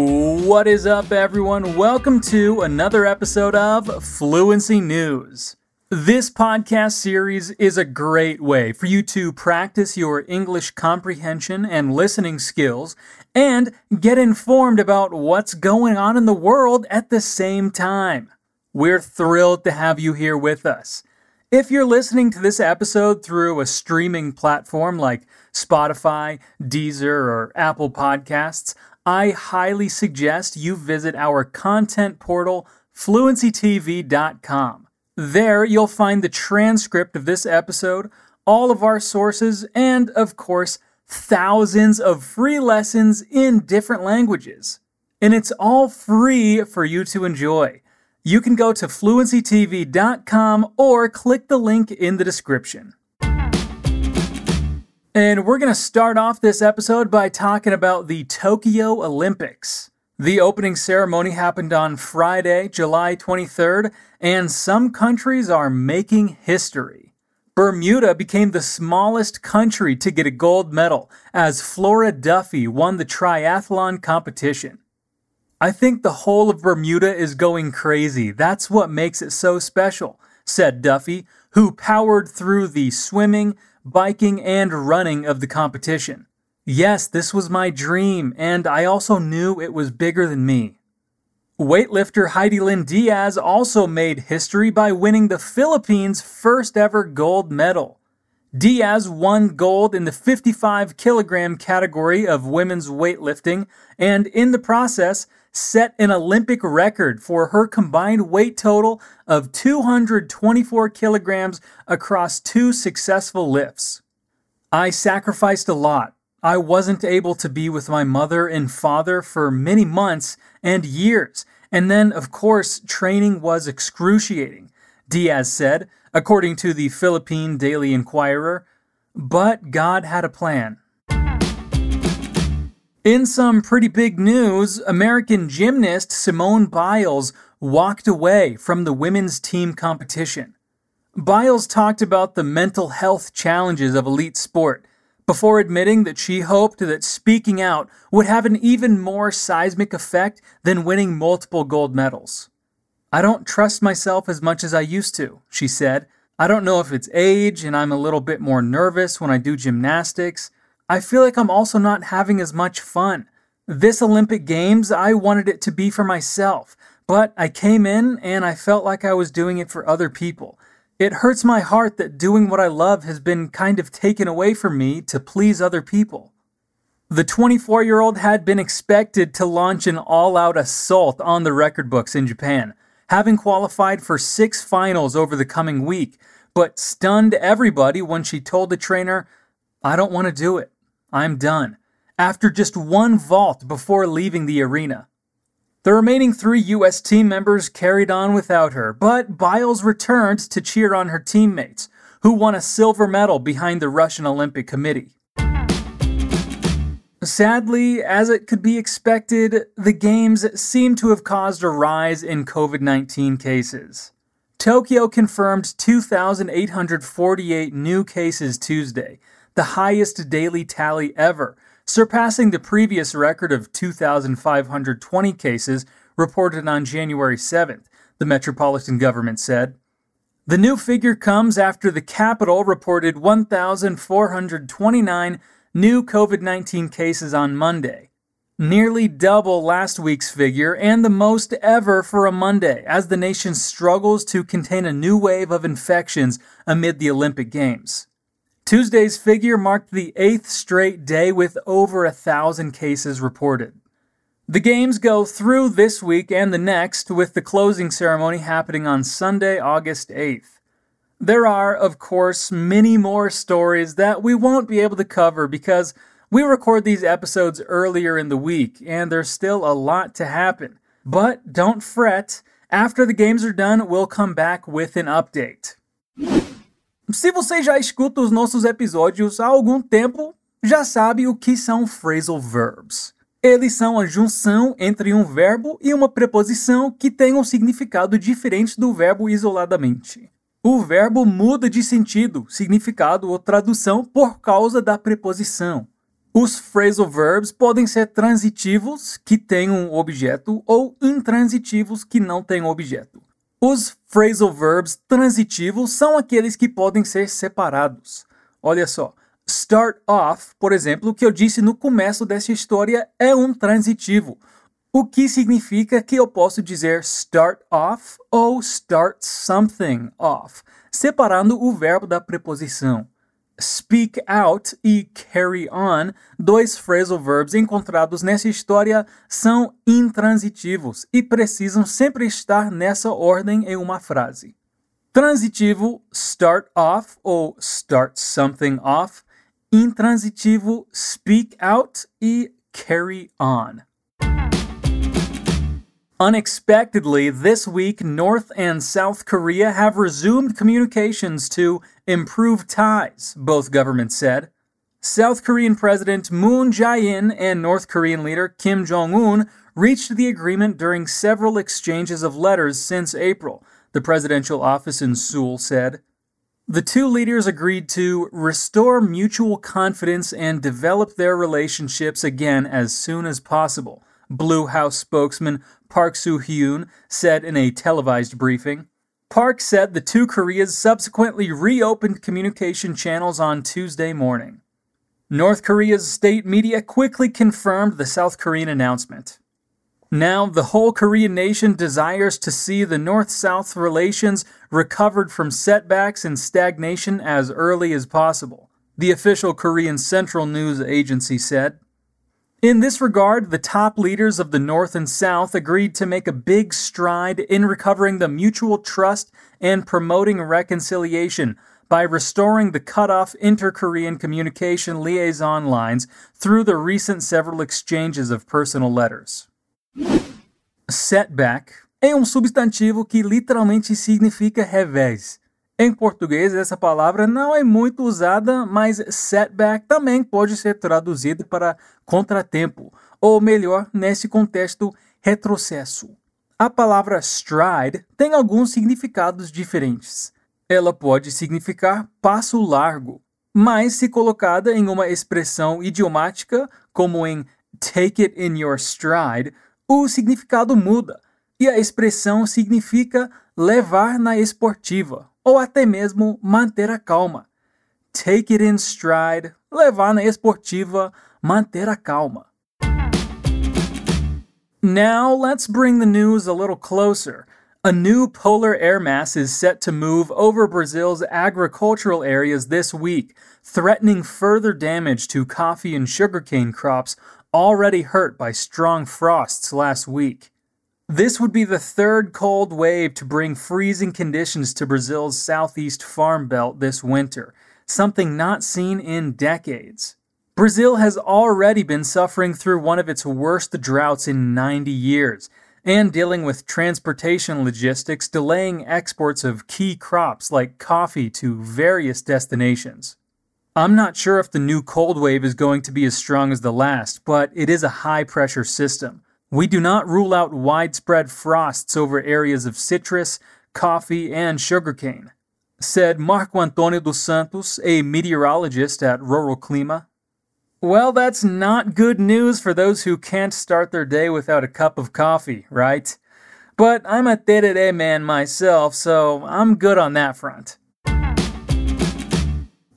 What is up, everyone? Welcome to another episode of Fluency News. This podcast series is a great way for you to practice your English comprehension and listening skills and get informed about what's going on in the world at the same time. We're thrilled to have you here with us. If you're listening to this episode through a streaming platform like Spotify, Deezer, or Apple Podcasts, I highly suggest you visit our content portal, fluencytv.com. There, you'll find the transcript of this episode, all of our sources, and, of course, thousands of free lessons in different languages. And it's all free for you to enjoy. You can go to fluencytv.com or click the link in the description. And we're going to start off this episode by talking about the Tokyo Olympics. The opening ceremony happened on Friday, July 23rd, and some countries are making history. Bermuda became the smallest country to get a gold medal as Flora Duffy won the triathlon competition. I think the whole of Bermuda is going crazy. That's what makes it so special, said Duffy, who powered through the swimming, biking, and running of the competition. Yes, this was my dream, and I also knew it was bigger than me. Weightlifter Hidilyn Diaz also made history by winning the Philippines' first ever gold medal. Diaz won gold in the 55 kilogram category of women's weightlifting, and in the process, set an Olympic record for her combined weight total of 224 kilograms across two successful lifts. I sacrificed a lot. I wasn't able to be with my mother and father for many months and years, and then, of course, training was excruciating, Diaz said, according to the Philippine Daily Inquirer. But God had a plan. In some pretty big news, American gymnast Simone Biles walked away from the women's team competition. Biles talked about the mental health challenges of elite sport before admitting that she hoped that speaking out would have an even more seismic effect than winning multiple gold medals. I don't trust myself as much as I used to, she said. I don't know if it's age and I'm a little bit more nervous when I do gymnastics. I feel like I'm also not having as much fun. This Olympic Games, I wanted it to be for myself, but I came in and I felt like I was doing it for other people. It hurts my heart that doing what I love has been kind of taken away from me to please other people. The 24 year old had been expected to launch an all out assault on the record books in Japan, having qualified for six finals over the coming week, but stunned everybody when she told the trainer, I don't want to do it. I'm done, after just one vault before leaving the arena. The remaining three U.S. team members carried on without her, but Biles returned to cheer on her teammates, who won a silver medal behind the Russian Olympic Committee. Sadly, as it could be expected, the Games seem to have caused a rise in COVID 19 cases. Tokyo confirmed 2,848 new cases Tuesday, the highest daily tally ever, surpassing the previous record of 2,520 cases reported on January 7th, the metropolitan government said. The new figure comes after the capital reported 1,429 new COVID 19 cases on Monday, nearly double last week's figure and the most ever for a Monday, as the nation struggles to contain a new wave of infections amid the Olympic Games. Tuesday's figure marked the eighth straight day with over a thousand cases reported. The games go through this week and the next, with the closing ceremony happening on Sunday, August 8th. There are, of course, many more stories that we won't be able to cover because we record these episodes earlier in the week and there's still a lot to happen. But don't fret, after the games are done, we'll come back with an update. Se você já escuta os nossos episódios há algum tempo, já sabe o que são phrasal verbs. Eles são a junção entre um verbo e uma preposição que tem um significado diferente do verbo isoladamente. O verbo muda de sentido, significado ou tradução por causa da preposição. Os phrasal verbs podem ser transitivos, que têm um objeto, ou intransitivos, que não têm objeto. Os phrasal verbs transitivos são aqueles que podem ser separados. Olha só, start off, por exemplo, que eu disse no começo dessa história, é um transitivo, o que significa que eu posso dizer start off ou start something off, separando o verbo da preposição. Speak out e carry on, dois phrasal verbs encontrados nessa história, são intransitivos e precisam sempre estar nessa ordem em uma frase. Transitivo, start off ou start something off. Intransitivo, speak out e carry on. Unexpectedly, this week, North and South Korea have resumed communications to improve ties, both governments said. South Korean President Moon Jae-in and North Korean leader Kim Jong-un reached the agreement during several exchanges of letters since April, the presidential office in Seoul said. The two leaders agreed to restore mutual confidence and develop their relationships again as soon as possible. Blue House spokesman Park Soo Hyun said in a televised briefing. Park said the two Koreas subsequently reopened communication channels on Tuesday morning. North Korea's state media quickly confirmed the South Korean announcement. Now, the whole Korean nation desires to see the North South relations recovered from setbacks and stagnation as early as possible, the official Korean Central News Agency said. In this regard, the top leaders of the North and South agreed to make a big stride in recovering the mutual trust and promoting reconciliation by restoring the cut off inter Korean communication liaison lines through the recent several exchanges of personal letters. Setback é um substantivo que literalmente significa revés. Em português, essa palavra não é muito usada, mas setback também pode ser traduzido para contratempo, ou melhor, nesse contexto, retrocesso. A palavra stride tem alguns significados diferentes. Ela pode significar passo largo, mas se colocada em uma expressão idiomática, como em take it in your stride, o significado muda e a expressão significa levar na esportiva ou até mesmo manter a calma. Take it in stride, levar na esportiva, manter a calma. Now let's bring the news a little closer. A new polar air mass is set to move over Brazil's agricultural areas this week, threatening further damage to coffee and sugarcane crops already hurt by strong frosts last week. This would be the third cold wave to bring freezing conditions to Brazil's southeast farm belt this winter, something not seen in decades. Brazil has already been suffering through one of its worst droughts in 90 years and dealing with transportation logistics delaying exports of key crops like coffee to various destinations. I'm not sure if the new cold wave is going to be as strong as the last, but it is a high pressure system. We do not rule out widespread frosts over areas of citrus, coffee, and sugarcane, said Marco Antonio dos Santos, a meteorologist at Rural Clima. Well, that's not good news for those who can't start their day without a cup of coffee, right? But I'm a tereré man myself, so I'm good on that front.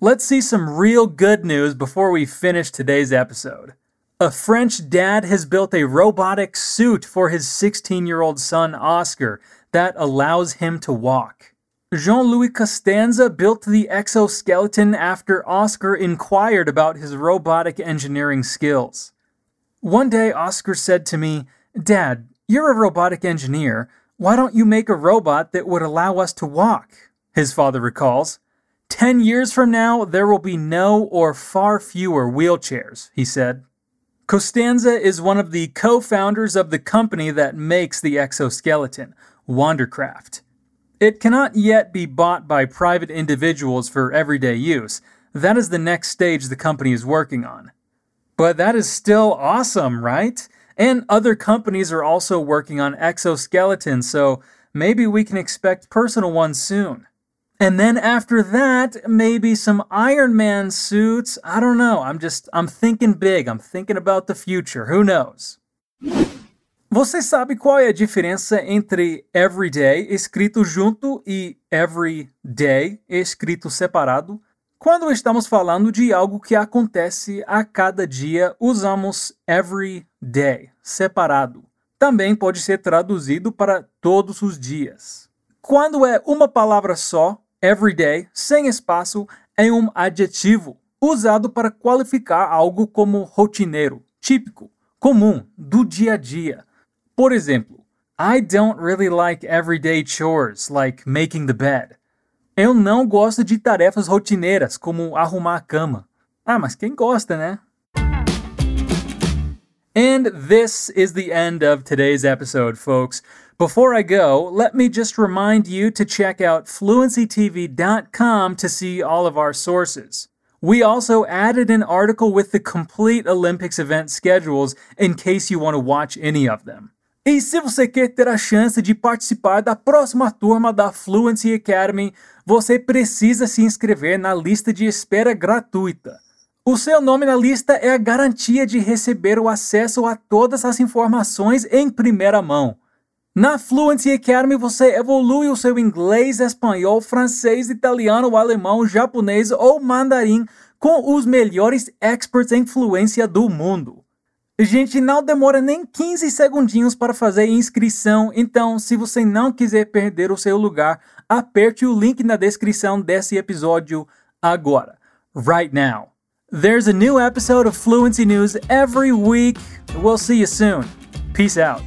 Let's see some real good news before we finish today's episode. A French dad has built a robotic suit for his 16 year old son Oscar that allows him to walk. Jean Louis Constanza built the exoskeleton after Oscar inquired about his robotic engineering skills. One day, Oscar said to me, Dad, you're a robotic engineer. Why don't you make a robot that would allow us to walk? His father recalls. Ten years from now, there will be no or far fewer wheelchairs, he said. Constanza is one of the co founders of the company that makes the exoskeleton, Wandercraft. It cannot yet be bought by private individuals for everyday use. That is the next stage the company is working on. But that is still awesome, right? And other companies are also working on exoskeletons, so maybe we can expect personal ones soon. And then after that, maybe some Iron Man suits. I don't know. I'm just, I'm thinking big. I'm thinking about the future. Who knows? Você sabe qual é a diferença entre everyday escrito junto e everyday escrito separado? Quando estamos falando de algo que acontece a cada dia, usamos every day separado. Também pode ser traduzido para todos os dias. Quando é uma palavra só, everyday, sem espaço, é um adjetivo usado para qualificar algo como rotineiro, típico, comum, do dia a dia. Por exemplo, I don't really like everyday chores like making the bed. Eu não gosto de tarefas rotineiras como arrumar a cama. Ah, mas quem gosta, né? And this is the end of today's episode, folks. Before I go, let me just remind you to check out fluencytv.com to see all of our sources. We also added an article with the complete Olympics event schedules in case you want to watch any of them. E se você quer ter a chance de participar da próxima turma da Fluency Academy, você precisa se inscrever na lista de espera gratuita. O seu nome na lista é a garantia de receber o acesso a todas as informações em primeira mão. Na Fluency Academy você evolui o seu inglês, espanhol, francês, italiano, alemão, japonês ou mandarim com os melhores experts em fluência do mundo. Gente, não demora nem 15 segundinhos para fazer inscrição, então se você não quiser perder o seu lugar, aperte o link na descrição desse episódio agora, right now. There's a new episode of Fluency News every week. We'll see you soon. Peace out.